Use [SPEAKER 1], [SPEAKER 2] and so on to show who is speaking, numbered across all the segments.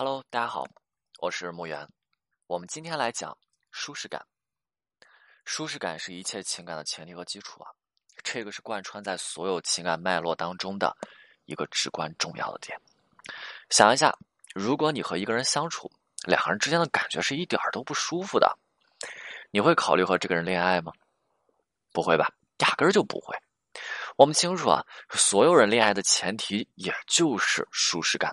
[SPEAKER 1] Hello，大家好，我是木源。我们今天来讲舒适感。舒适感是一切情感的前提和基础啊，这个是贯穿在所有情感脉络当中的一个至关重要的点。想一下，如果你和一个人相处，两个人之间的感觉是一点儿都不舒服的，你会考虑和这个人恋爱吗？不会吧，压根儿就不会。我们清楚啊，所有人恋爱的前提也就是舒适感。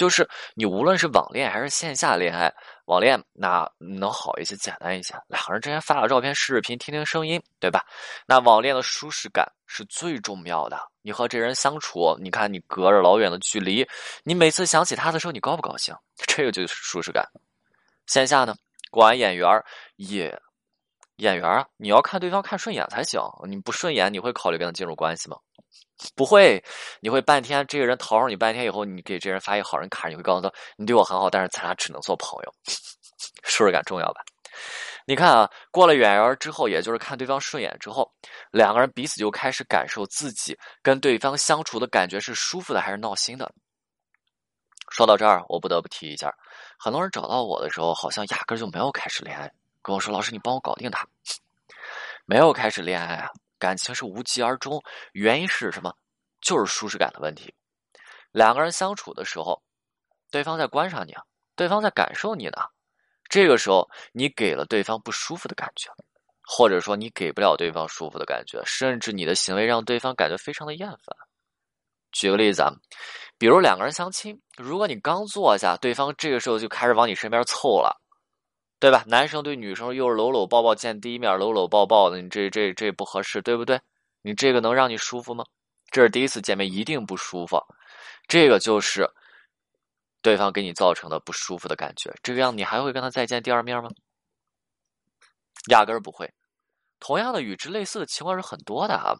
[SPEAKER 1] 就是你无论是网恋还是线下恋爱，网恋那能好一些、简单一些，两个人之间发个照片、视频、听听声音，对吧？那网恋的舒适感是最重要的。你和这人相处，你看你隔着老远的距离，你每次想起他的时候，你高不高兴？这个就是舒适感。线下呢，过完眼缘也眼缘啊，你要看对方看顺眼才行。你不顺眼，你会考虑跟他进入关系吗？不会，你会半天这个人讨好你半天以后，你给这人发一好人卡，你会告诉他你对我很好，但是咱俩只能做朋友，舒适感重要吧？你看啊，过了眼缘之后，也就是看对方顺眼之后，两个人彼此就开始感受自己跟对方相处的感觉是舒服的还是闹心的。说到这儿，我不得不提一下，很多人找到我的时候，好像压根就没有开始恋爱，跟我说老师你帮我搞定他，没有开始恋爱啊。感情是无疾而终，原因是什么？就是舒适感的问题。两个人相处的时候，对方在观察你啊，对方在感受你呢。这个时候，你给了对方不舒服的感觉，或者说你给不了对方舒服的感觉，甚至你的行为让对方感觉非常的厌烦。举个例子啊，比如两个人相亲，如果你刚坐下，对方这个时候就开始往你身边凑了。对吧？男生对女生又是搂搂抱抱，见第一面搂搂抱抱的，你这这这不合适，对不对？你这个能让你舒服吗？这是第一次见面，一定不舒服。这个就是对方给你造成的不舒服的感觉。这个样，你还会跟他再见第二面吗？压根儿不会。同样的，与之类似的情况是很多的啊。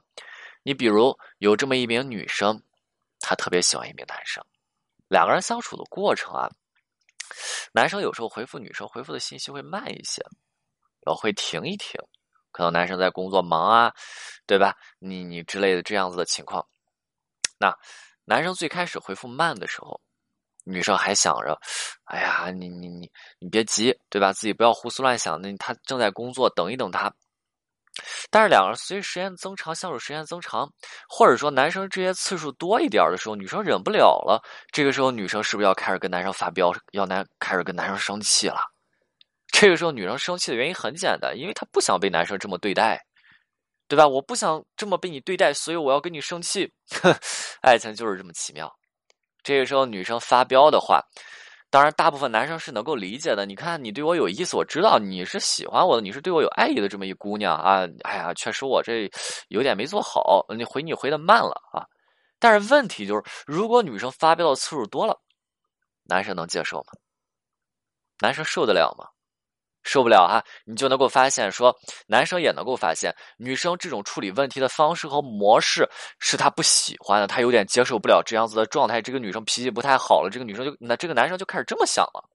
[SPEAKER 1] 你比如有这么一名女生，她特别喜欢一名男生，两个人相处的过程啊。男生有时候回复女生回复的信息会慢一些，然后会停一停，可能男生在工作忙啊，对吧？你你之类的这样子的情况，那男生最开始回复慢的时候，女生还想着，哎呀，你你你你别急，对吧？自己不要胡思乱想，那他正在工作，等一等他。但是两个人随着时间增长，相处时间增长，或者说男生这些次数多一点的时候，女生忍不了了。这个时候，女生是不是要开始跟男生发飙，要男开始跟男生生气了？这个时候，女生生气的原因很简单，因为她不想被男生这么对待，对吧？我不想这么被你对待，所以我要跟你生气。爱情就是这么奇妙。这个时候，女生发飙的话。当然，大部分男生是能够理解的。你看，你对我有意思，我知道你是喜欢我的，你是对我有爱意的这么一姑娘啊。哎呀，确实我这有点没做好，你回你回的慢了啊。但是问题就是，如果女生发飙的次数多了，男生能接受吗？男生受得了吗？受不了哈，你就能够发现，说男生也能够发现，女生这种处理问题的方式和模式是他不喜欢的，他有点接受不了这样子的状态。这个女生脾气不太好了，这个女生就那这个男生就开始这么想了。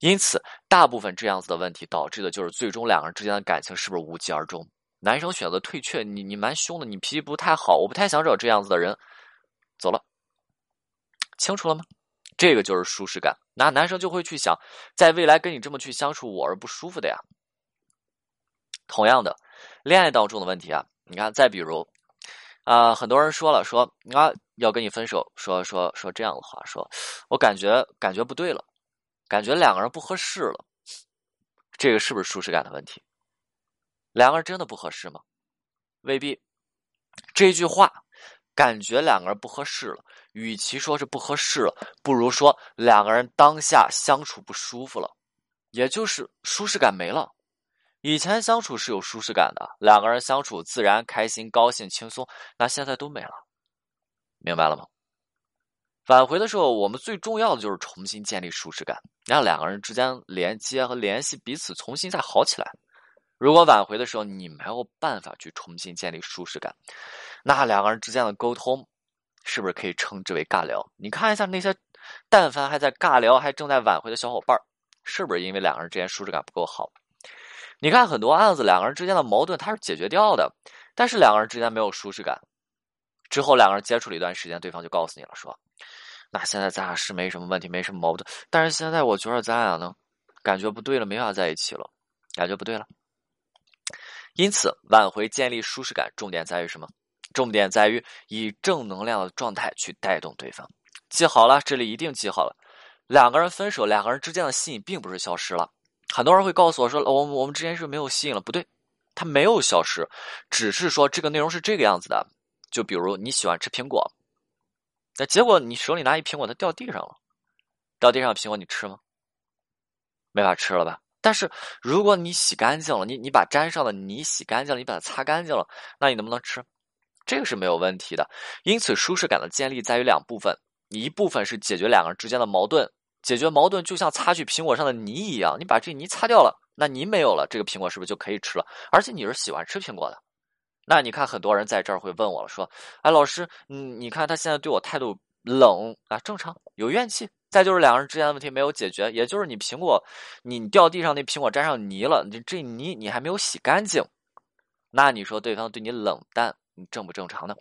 [SPEAKER 1] 因此，大部分这样子的问题导致的就是最终两个人之间的感情是不是无疾而终？男生选择退却，你你蛮凶的，你脾气不太好，我不太想找这样子的人，走了，清楚了吗？这个就是舒适感，那男生就会去想，在未来跟你这么去相处，我是不舒服的呀。同样的，恋爱当中的问题啊，你看，再比如，啊，很多人说了，说啊要跟你分手，说说说这样的话，说我感觉感觉不对了，感觉两个人不合适了，这个是不是舒适感的问题？两个人真的不合适吗？未必，这句话。感觉两个人不合适了，与其说是不合适了，不如说两个人当下相处不舒服了，也就是舒适感没了。以前相处是有舒适感的，两个人相处自然开心、高兴、轻松，那现在都没了，明白了吗？返回的时候，我们最重要的就是重新建立舒适感，让两个人之间连接和联系彼此重新再好起来。如果挽回的时候你没有办法去重新建立舒适感，那两个人之间的沟通是不是可以称之为尬聊？你看一下那些但凡还在尬聊还正在挽回的小伙伴是不是因为两个人之间舒适感不够好？你看很多案子，两个人之间的矛盾它是解决掉的，但是两个人之间没有舒适感，之后两个人接触了一段时间，对方就告诉你了，说那现在咱俩是没什么问题，没什么矛盾。但是现在我觉得咱俩呢，感觉不对了，没法在一起了，感觉不对了。因此，挽回建立舒适感，重点在于什么？重点在于以正能量的状态去带动对方。记好了，这里一定记好了。两个人分手，两个人之间的吸引并不是消失了。很多人会告诉我说：“我我们之间是没有吸引了。”不对，他没有消失，只是说这个内容是这个样子的。就比如你喜欢吃苹果，那结果你手里拿一苹果，它掉地上了，掉地上苹果你吃吗？没法吃了吧？但是如果你洗干净了，你你把粘上的泥洗干净了，你把它擦干净了，那你能不能吃？这个是没有问题的。因此，舒适感的建立在于两部分：一部分是解决两个人之间的矛盾，解决矛盾就像擦去苹果上的泥一样，你把这泥擦掉了，那泥没有了，这个苹果是不是就可以吃了？而且你是喜欢吃苹果的。那你看，很多人在这儿会问我了，说：“哎，老师，你你看他现在对我态度冷啊，正常，有怨气。再就是两个人之间的问题没有解决，也就是你苹果，你掉地上那苹果沾上泥了，你这泥你还没有洗干净，那你说对方对你冷淡，你正不正常呢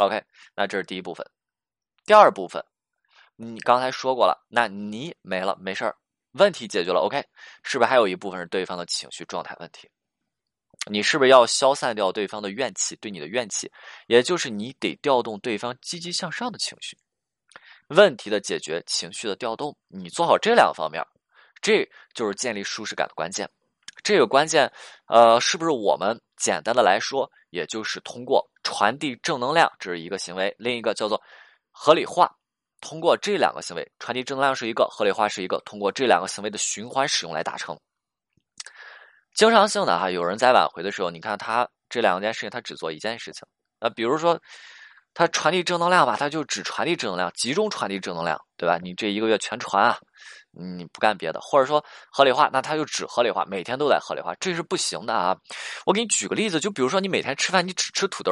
[SPEAKER 1] ？OK，那这是第一部分。第二部分，你刚才说过了，那泥没了，没事儿，问题解决了。OK，是不是还有一部分是对方的情绪状态问题？你是不是要消散掉对方的怨气，对你的怨气，也就是你得调动对方积极向上的情绪。问题的解决，情绪的调动，你做好这两个方面，这就是建立舒适感的关键。这个关键，呃，是不是我们简单的来说，也就是通过传递正能量，这是一个行为；另一个叫做合理化。通过这两个行为，传递正能量是一个，合理化是一个，通过这两个行为的循环使用来达成。经常性的哈，有人在挽回的时候，你看他这两件事情，他只做一件事情。那比如说，他传递正能量吧，他就只传递正能量，集中传递正能量，对吧？你这一个月全传啊，你不干别的，或者说合理化，那他就只合理化，每天都在合理化，这是不行的啊。我给你举个例子，就比如说你每天吃饭，你只吃土豆，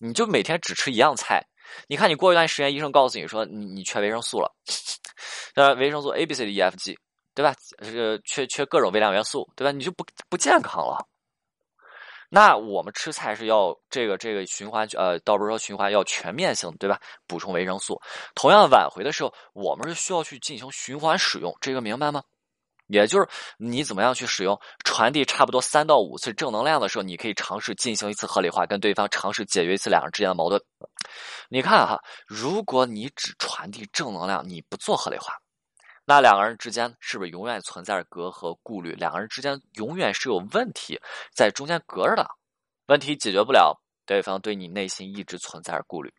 [SPEAKER 1] 你就每天只吃一样菜，你看你过一段时间，医生告诉你说你你缺维生素了，呃，维生素 A、B、C、D、E、F、G。对吧？这个缺缺各种微量元素，对吧？你就不不健康了。那我们吃菜是要这个这个循环，呃，倒不是说循环要全面性，对吧？补充维生素。同样挽回的时候，我们是需要去进行循环使用，这个明白吗？也就是你怎么样去使用，传递差不多三到五次正能量的时候，你可以尝试进行一次合理化，跟对方尝试解决一次两人之间的矛盾。你看哈，如果你只传递正能量，你不做合理化。那两个人之间是不是永远存在着隔阂、顾虑？两个人之间永远是有问题在中间隔着的，问题解决不了，对方对你内心一直存在着顾虑。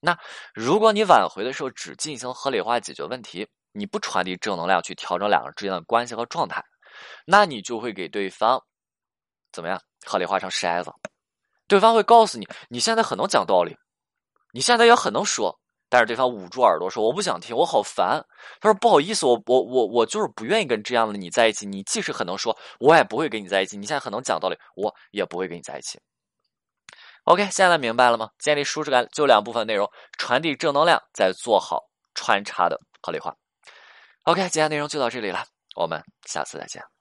[SPEAKER 1] 那如果你挽回的时候只进行合理化解决问题，你不传递正能量去调整两个人之间的关系和状态，那你就会给对方怎么样合理化成筛子？对方会告诉你，你现在很能讲道理，你现在也很能说。但是对方捂住耳朵说：“我不想听，我好烦。”他说：“不好意思，我我我我就是不愿意跟这样的你在一起。你即使很能说，我也不会跟你在一起。你现在很能讲道理，我也不会跟你在一起。” OK，现在明白了吗？建立舒适感就两部分内容：传递正能量，再做好穿插的合理化。OK，今天内容就到这里了，我们下次再见。